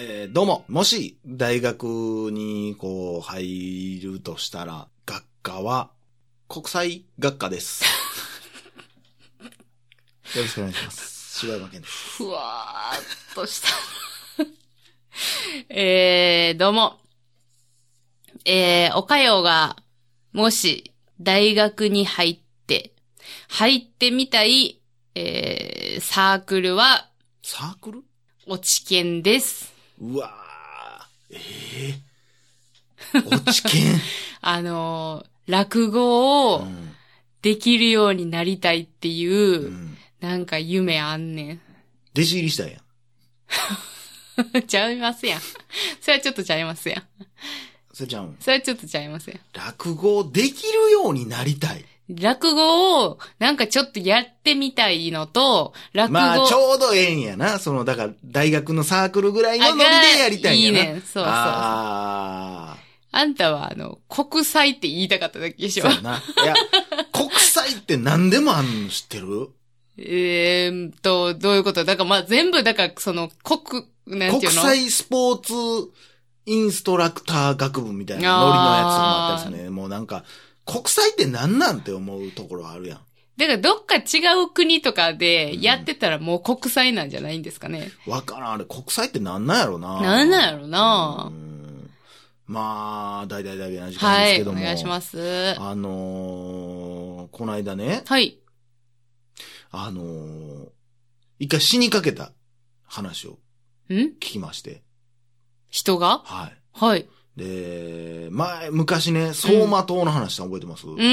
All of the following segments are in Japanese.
えーどうも。もし、大学に、こう、入るとしたら、学科は、国際学科です。よろしくお願いします。柴山健です。ふわーっとした。えー、どうも。えー、おかよが、もし、大学に入って、入ってみたい、えー、サークルは、サークル？落ち研です。うわーええ落ち研。あのー落語をうんできるようになりたいっていう、うん。なんか夢あんね弟子入りしたんやん。ん。ちゃいますやん。それはちょっとちゃいますやん。それちゃうん。それはちょっとちゃいますやん。落語できるようになりたい。落語を、なんかちょっとやってみたいのと、落語、まあ、ちょうどええんやな。その、だから、大学のサークルぐらいのノリでやりたいんやな。いいねんそうそうそうああんたはあの、国際って言いたかっただけであ、しょそう。やな。いや、国際って何でもあんの知ってる？えーっと、どういうこと？だからまあ全部、だからその、国、なんてい国うの？際スポーツインストラクター学部みたいなノリのやつもあったりするね。もうなんか、国際って何なんて思うところあるやん。だからどっか違う国とかでやってたらもう国際なんじゃないんですかね。わからん。あれ、国際って何なんやろな。なんなんやろなうんまあ、大々大々な時間はい、ですけども。お願いします。あのー、この間ね、はい。あのー、一回死にかけた話をん？聞きまして。人が？はい。はい。で、前、昔ね、走馬灯の話したの覚えてます、うんうんう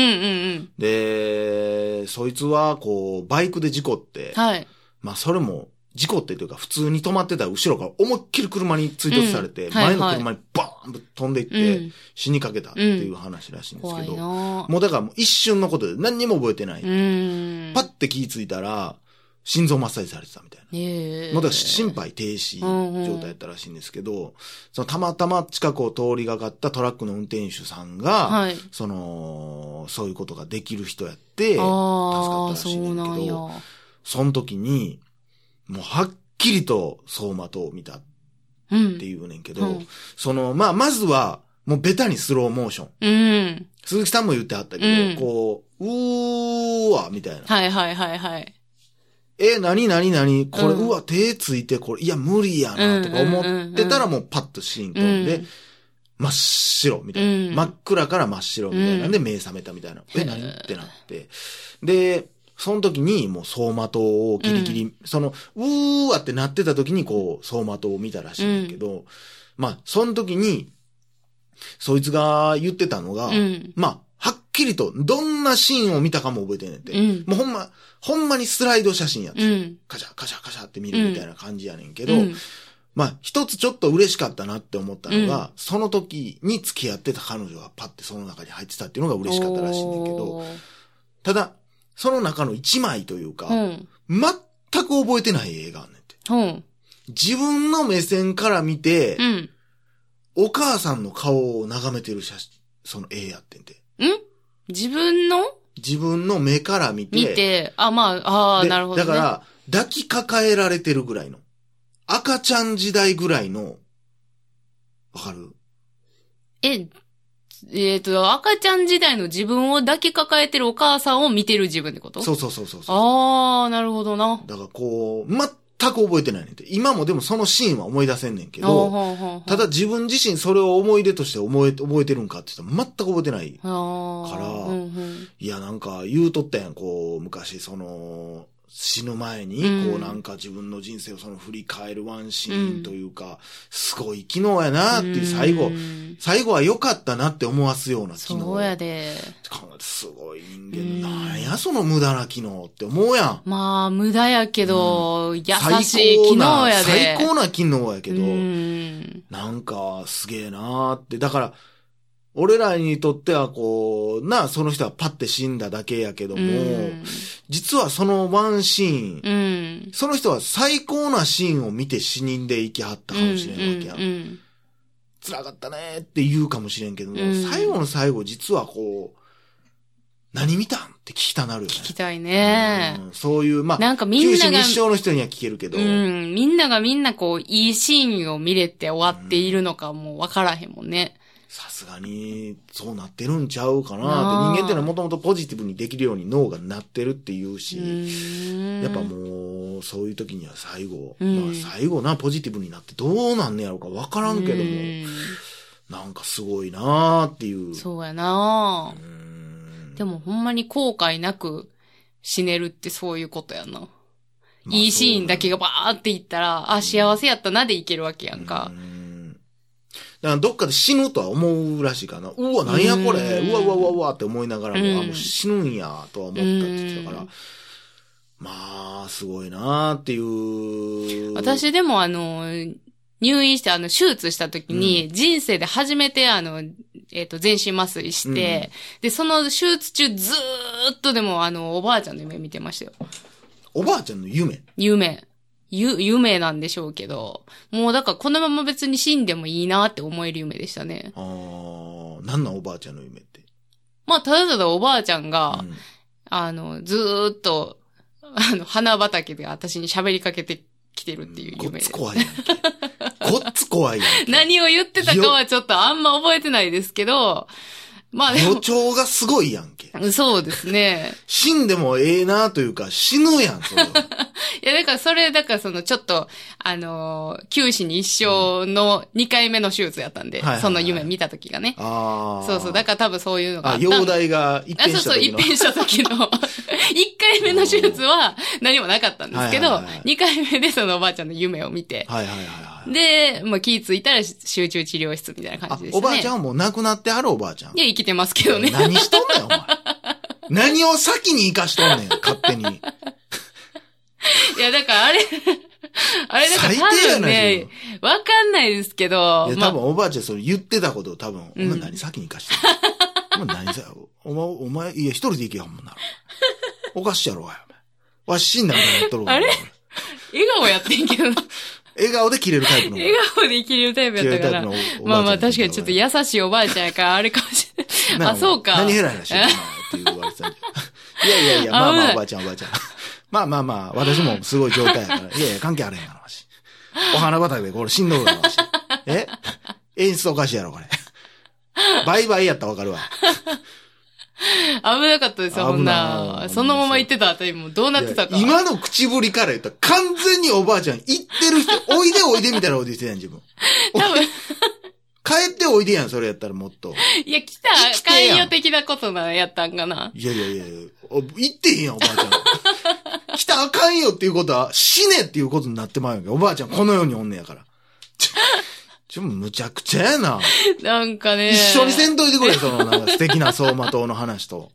ん。で、そいつは、こう、バイクで事故って、はい。まあ、それも、事故ってというか、普通に止まってたら後ろから思いっきり車に追突されて、うんはい前の車にバーンと飛んでいって、うん。死にかけたっていう話らしいんですけど、なもうだから一瞬のことで何にも覚えてない。うん。パッて気づいたら、心臓マッサージされてたみたいな。ええもうだ心肺停止状態やったらしいんですけど、そのたまたま近くを通りがかったトラックの運転手さんが、はい。その、そういうことができる人やって、助かったらしいねんそうなんや。けど、その時に、もうはっきりと走馬灯を見たっうん。ていうねんけど、うんその、まあ、まずは、もうベタにスローモーション。うん。鈴木さんも言ってはったけど、うんこう、うーわ、みたいな。はいはいはいはい。え、なになになにこれ、うん。うわ、手ついて、これ、いや、無理やな、とか思ってたら、もうパッとシーン飛んで、うん。真っ白、みたいな、うん。真っ暗から真っ白、みたいな。ん。で、目覚めたみたいな。え、へー。何ってなって。で、その時に、もう、走馬灯をギリギリ、その、うーわってなってた時に、こう、走馬灯を見たらしいんだけど、まあ、その時に、そいつが言ってたのが、うん。まあ、きりと、どんなシーンを見たかも覚えてんねんて。うんもうほんま、ほんまにスライド写真やつ。うん。カシャカシャカシャって見るみたいな感じやねんけど、うんまあ、一つちょっと嬉しかったなって思ったのが、うんその時に付き合ってた彼女がパッてその中に入ってたっていうのが嬉しかったらしいんだけど、ただ、その中の一枚というか、うん。全く覚えてない映画あんねんて。うん。自分の目線から見て、うん。お母さんの顔を眺めてる写真、その絵やってんて。ん自分の？自分の目から見て、見て、あ、まあ、ああ、でなるほど、ね。だから、抱きかかえられてるぐらいの。赤ちゃん時代ぐらいの、わかる？え、えっ、と、赤ちゃん時代の自分を抱きかかえてるお母さんを見てる自分ってこと？そうそうそうそうそう。ああ、なるほどな。だからこう、全く覚えてないねんて。今もでもそのシーンは思い出せんねんけど、ただ自分自身それを思い出として覚え、覚えてるんかって言ったら全く覚えてない。からいや、なんか言うとったやん、こう、昔その、死ぬ前に、うんこうなんか自分の人生をその振り返るワンシーンというか、すごい機能やなっていう最後う、ん最後は良かったなって思わすような機能。そうやで。すごい人うん間、なんやその無駄な機能って思うやん。まあ、無駄やけど、優最しい機能な、やで。最高な機能やけど、うん。なんかすげえなーって。だから、俺らにとってはこう、なあ、その人はパッて死んだだけやけども、うん実はそのワンシーン、うん。その人は最高なシーンを見て死人で生きはったかもしれんわけやん。うんうん辛かったねって言うかもしれんけども、うん最後の最後実はこう、何見たんって聞きたなるよね。聞きたいね。うんそういう、まあ、なんかみんなが日生の人には聞けるけど、うん。みんながみんなこう、いいシーンを見れて終わっているのかもうわからへんもんね。さすがに、そうなってるんちゃうかなって。人間ってのはもともとポジティブにできるように脳がなってるっていううし。やっぱもう、そういう時には最後、うんまあ最後な、ポジティブになってどうなんねやろうかわからんけども、うんなんかすごいなーっていう。そうやなうーんでもほんまに後悔なく死ねるってそういうことやな。まあいいシーンだけがバーっていったら、あ、幸せやったなでいけるわけやんかう。らどっかで死ぬとは思うらしいかな。うわ、なんやこれ。うわうわうわうわって思いながらも、うんあ、もう死ぬんやとは思ったって言ってたからうん。まあ、すごいなーっていう。私でもあの、入院してあの、手術した時に、人生で初めてあの、えっ、と、全身麻酔して、で、その手術中ずーっとでもあの、おばあちゃんの夢見てましたよ。おばあちゃんの夢？夢。ゆ、夢なんでしょうけど、もうだからこのまま別に死んでもいいなって思える夢でしたね。あー、なんなんおばあちゃんの夢って？まあ、ただただおばあちゃんが、うんあの、ずーっと、あの、花畑で私に喋りかけてきてるっていう夢でつ。怖いやんけ。ごっつ怖いやんけ。何を言ってたかはちょっとあんま覚えてないですけど、まあで予兆がすごいやんけ。も、そうですね。死んでもええなというか、死ぬやん、それは。いや、だからそれ、だからそのちょっと、あのー、九死に一生の2回目の手術やったんで、はいはいはいその夢見た時がね。あー。そうそう、だから多分そういうのがああ、ったん容体が一あ、そうそう、変した時の。一変した時の、1回目の手術は何もなかったんですけど、はいはいはいはい2回目でそのおばあちゃんの夢を見て、はいはいはいはい。で、まあ気ぃついたら集中治療室みたいなあ感じでしたね。おばあちゃんはもう亡くなってあるおばあちゃんい。や、生きてますけどね。何しとんねん、お前。何を先に生かしとんねん、勝手に。いや、だからあれ、あれだから多分ね、わかんないですけどい、や、まあ多分おばあちゃんそれ言ってたことを多分、うんお前何先に生かしてんの？お前何さ、お前、お前、いや、一人で行けやんもんな。おかしいやろ、お前。わし死んだみたいになっとるわ。あれ？笑顔やってんけど、笑顔で切れるタイプの。笑顔で生きれるタイプやったから。まあまあ確かにちょっと優しいおばあちゃんやから、あれかもしれない。なあ、そうか。何ヘラヘラしてるのって言われてた。いやいやいや、まあまあ、おばあちゃんおばあちゃん。まあまあまあ、私もすごい状態やから。いやいや、関係あれへんから、わし。お花畑でこれ死んどるから、わし。え？演出おかしいやろ、これ。バイバイやったらわかるわ。危なかったですよ、ほん危なそのまま言ってたあたりもどうなってたか。今の口ぶりから言ったら完全におばあちゃん言ってる人、おいでおいでみたいなこと言ってたやん、自分。多分、帰っておいでやん、それやったらもっと。いや、来た関与的なことな、やったんかな。いやいやいやいやお言ってへんやん、おばあちゃん。来たらあかんよっていうことは、死ねっていうことになってまうや。おばあちゃんこの世におんねやから。ちょ、むちゃくちゃやな。なんかね。一緒にせんといてくれ、その、なんか素敵な走馬灯の話と。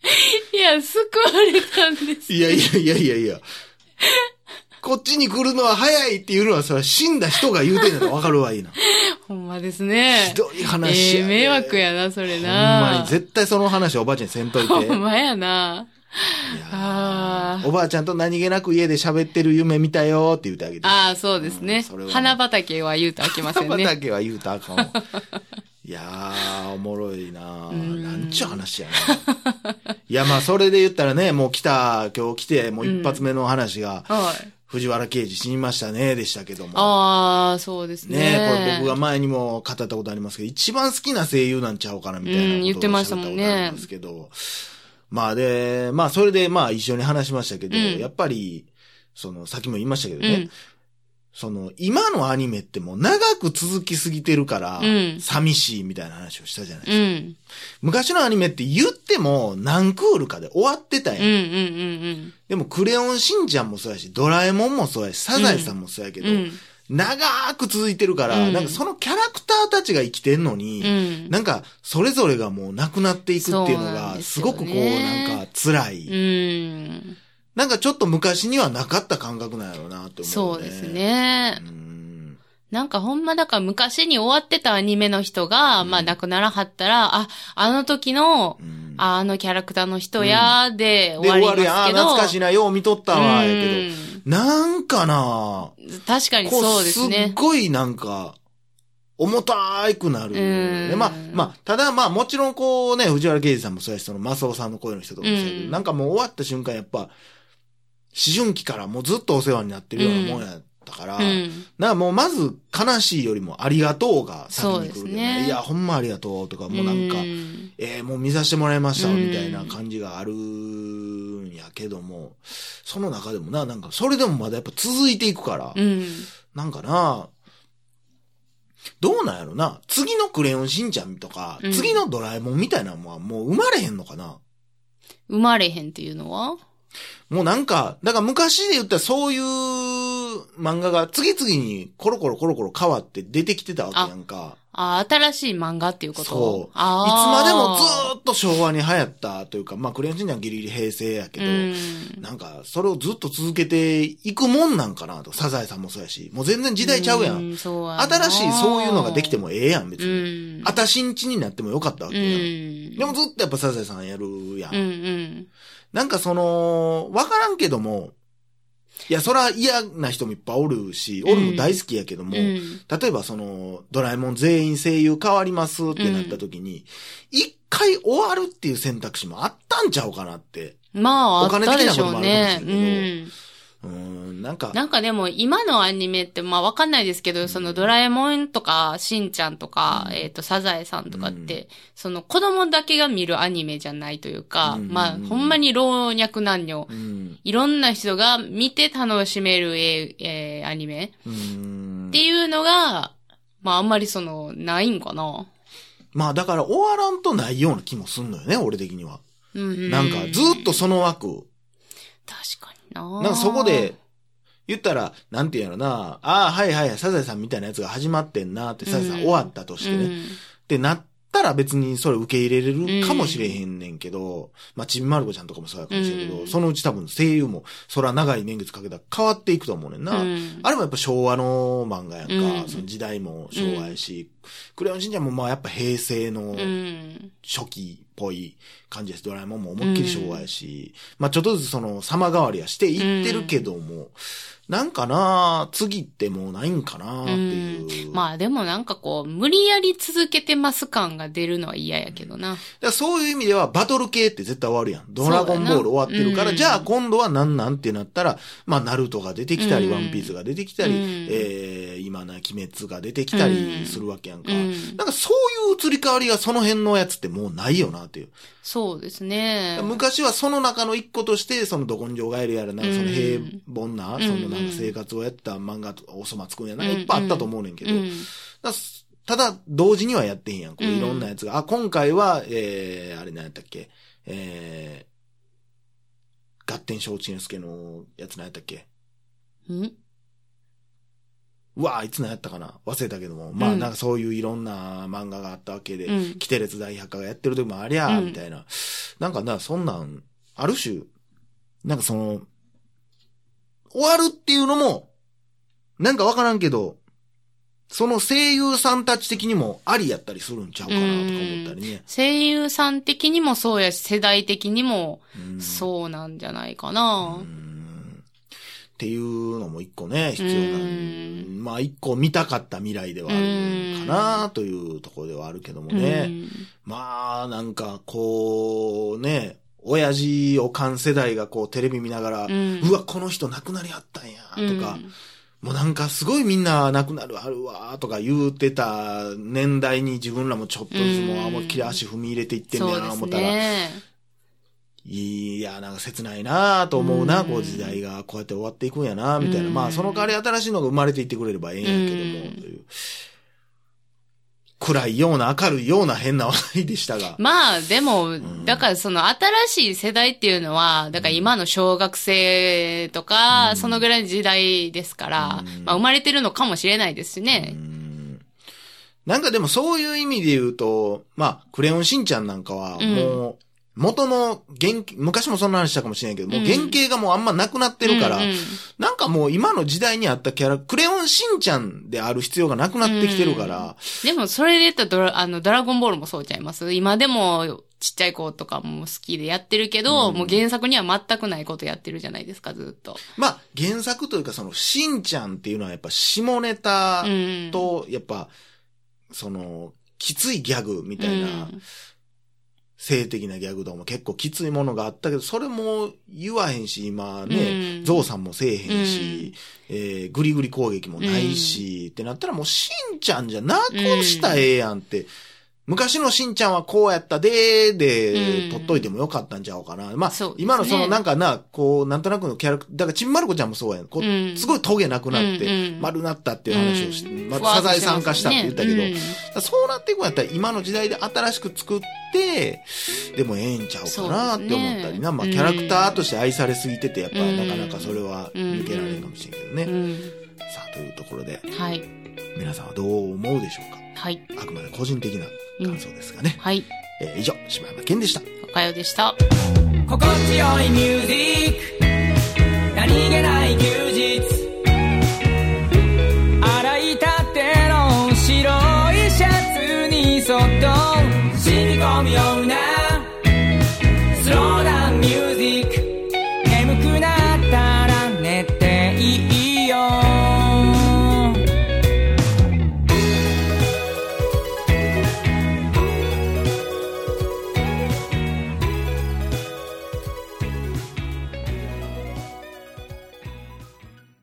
いや、救われたんです。いやいやいやいやいや。こっちに来るのは早いっていうのは、それは死んだ人が言うてんのわかるわいいな。ほんまですねひ。どい話やで。ええ迷惑やな、それほんまなに、。絶対その話おばあちゃんにせんといて。ほんまやな。おばあちゃんと何気なく家で喋ってる夢見たよって言ってあげて。ああ、そうですねうん。花畑は言うと飽きませんね。畑は言うたらあかんわ。いやー、おもろいなうんなんちゅう話やな。いや、まあ、それで言ったらね、もう来た、今日来て、もう一発目の話が、はい。藤原刑事死にましたね、でしたけども。ああ、そうですね。ねこれ僕が前にも語ったことありますけど、一番好きな声優なんちゃうかな、みたいなことをうん言ってましたもんねおっしゃったことありますけど。まあで、まあそれでまあ一緒に話しましたけど、うんやっぱり、その、さっきも言いましたけどね、うん。その、今のアニメってもう長く続きすぎてるから、うん寂しいみたいな話をしたじゃないですか。うん。昔のアニメって言っても何クールかで終わってたやん。うん、うん、うん、でもクレヨンしんちゃんもそうやし、ドラえもんもそうやし、サザエさんもそうやけど、うん。うん。長く続いてるから、うんなんかそのキャラクターたちが生きてんのに、うん。なんかそれぞれがもうなくなっていくっていうのが、ですごくこうなんか辛い、うん。なんかちょっと昔にはなかった感覚なんやろうなって思う、ね。そうです。ねう。ん。なんかほんまだから昔に終わってたアニメの人が、うんまあ亡くならはったら、あ、あの時の、うんああのキャラクターの人や、でで、終わり終わるやん。あーますけど。懐かしいな、よう見とったわ、やけど。うんなんかな。確かにこそうですすっね。ごいなんか、重たいくなる。うん。でまあ、まあ、ただまあもちろんこうね、藤原刑事さんもそうやし、そのマスオさんの声の人とかもそうやけど、うん。なんかもう終わった瞬間やっぱ、思春期からもうずっとお世話になってるようなもんやったから、うん。なんかもうまず悲しいよりもありがとうが先に来るけどそうですね。いや、ほんまありがとうとか、もうなんか、うん。えーもう見させてもらいました、うん。みたいな感じがあるんやけども、その中でもな、なんかそれでもまだやっぱ続いていくから、うん。なんかな、どうなんやろな、次のクレヨンしんちゃんとか、うん次のドラえもんみたいなのはもう生まれへんのかな生まれへんっていうのは？もうなんか、だから昔で言ったらそういう漫画が次々にコロコロコロコロ変わって出てきてたわけやんか。あ、新しい漫画っていうこと？そう。いつあまでもずっと昭和に流行ったというか、まあクレヨンしんちゃんはギリギリ平成やけど、うん。なんかそれをずっと続けていくもんなんかなと。サザエさんもそうやし、もう全然時代ちゃうやん。ん。そうやな新しいそういうのができてもええやん、別うに。ん。あたしんちになってもよかったわうけやん。ん。でもずっとやっぱサザエさんやるやん。うんうん。なんかその、わからんけども、いや、そら嫌な人もいっぱいおるし、俺も大好きやけども、うん。例えばその、ドラえもん全員声優変わりますってなった時に、一、回終わるっていう選択肢もあったんちゃうかなって。まあ、あお金的なこともょうね。あるかもしれんけどうん。うーん、なんか、なんかでも今のアニメってまあわかんないですけど、そのドラえもんとか、しんちゃんとか、うん。えっ、と、サザエさんとかっうて、その子供だけが見るアニメじゃないというか、うん。まあほんまに老若男女、うん、いろんな人が見て楽しめるええーアニメうーん。っていうのが、まああんまりその、ないんかな。まあだから終わらんとないような気もすんのよね、俺的には。うんうん。なんかずっとその枠、な。なんかそこで、言ったら、なんて言うやろな、ああ、はいはい、サザエさんみたいなやつが始まってんなって、サザエさんうん終わったとしてね。うんってなったら別にそれ受け入れれるかもしれへんねんけど、まあ、ちびまる子ちゃんとかもそうやかもしれんけど、うんそのうち多分声優も、そら長い年月かけたら変わっていくと思うねんな。うんあれもやっぱ昭和の漫画やんか、うんその時代も昭和やし、クレヨンしんちゃんもまあやっぱ平成のうん。初期っぽい感じです。ドラえもんも思いっきり昭和やし、まあちょっとずつその様変わりはしていってるけども、なんかな次ってもうないんかなっていう。まあでもなんかこう、無理やり続けてます感が出るのは嫌やけどな。だそういう意味ではバトル系って絶対終わるやん。ドラゴンボール終わってるから、うんじゃあ今度は何なんってなったら、まあナルトが出てきたり、うんワンピースが出てきたり、うんえー、今な鬼滅が出てきたりするわけやんか。うんなんかそういう移り変わりがその辺のやつってもうないよなっていう。そうですね。昔はその中の一個として、そのど根性ガエルやら、なん。かその平凡な、うん。そのなんか生活をやった漫画、おそ松くんやな、いっぱいあったと思うねんけど、ただ、同時にはやってへんやん。こううん。いろんなやつが。あ、今回は、えー、あれ何やったっけ？えー、合点承知之助のやつ何やったっけ？うん？うわあいつ何やったかな？忘れたけども。まあ、うんなんかそういういろんな漫画があったわけで、うんキテレツ大百科がやってる時もありゃ、うんみたいな。なんかな、そんなん、ある種、なんかその、終わるっていうのも、なんかわからんけど、その声優さんたち的にもありやったりするんちゃうかなとか思ったりね。声優さん的にもそうやし、世代的にもうんそうなんじゃないかな。うんっていうのも一個ね、必要な。まあ一個見たかった未来ではあるかなというところではあるけどもね。まあ、なんか、こう、ね、親父おかん世代がこうテレビ見ながら、ううんわ、この人亡くなりはったんや、とか、もうなんかすごいみんな亡くなるあるわ、とか言うてた年代に自分らもちょっとずつもううん思いっきり足踏み入れていってんねやな、思ったら、ね。いや、なんか切ないなと思うな、うんこう時代がこうやって終わっていくんやな、みたいな。うんまあ、その代わり新しいのが生まれていってくれればええんやけども、うんという。暗いような明るいような変な話題でしたが。まあ、でも、んだからその新しい世代っていうのは、だから今の小学生とか、うんそのぐらいの時代ですから、うんまあ生まれてるのかもしれないですしうね。んなんかでもそういう意味で言うと、まあ、クレヨンしんちゃんなんかはうんもう、元の原型、昔もそんな話したかもしれないけど、もううん原型がもうあんまなくなってるから、うんうんなんかもう今の時代にあったキャラ、クレヨンしんちゃんである必要がなくなってきてるから、でも、それで言ったらドラ、あの、ドラゴンボールもそうちゃいます。今でも、ちっちゃい子とかも好きでやってるけど、うん。もう原作には全くないことやってるじゃないですか、ずっと。まあ、原作というかその、しんちゃんっていうのはやっぱ下ネタうん。と、やっぱ、その、きついギャグみたいな、性的なギャグとかも結構きついものがあったけど、それも言わへんし、今ね、うんゾウさんもせえへんし、えーグリグリ攻撃もないし、ってなったらもうしんちゃんじゃなくしたらええやんって。昔のしんちゃんはこうやったでーで、うん。撮っといてもよかったんちゃうかな。まあ、ね。今のそのなんかな、こう、なんとなくのキャラクター、だからちんまる子ちゃんもそうやん。こううんすごいトゲなくなって、うんうん。丸なったっていう話をして、うん。まあ、サザエさん化したって言ったけど、ふわっとしてだからそうなっていくんやったら今の時代で新しく作って、でもええんちゃうかなって思ったりな。まあキャラクターとして愛されすぎてて、やっぱうん。なかなかそれは抜けられんかもしれんけどね。うん。うん。さあ、というところで、はい。皆さんはどう思うでしょうはい。あくまで個人的な感想ですがね。うん、はい。えー、以上、柴山健でした。おかよでした。心地よいミュージック何気ない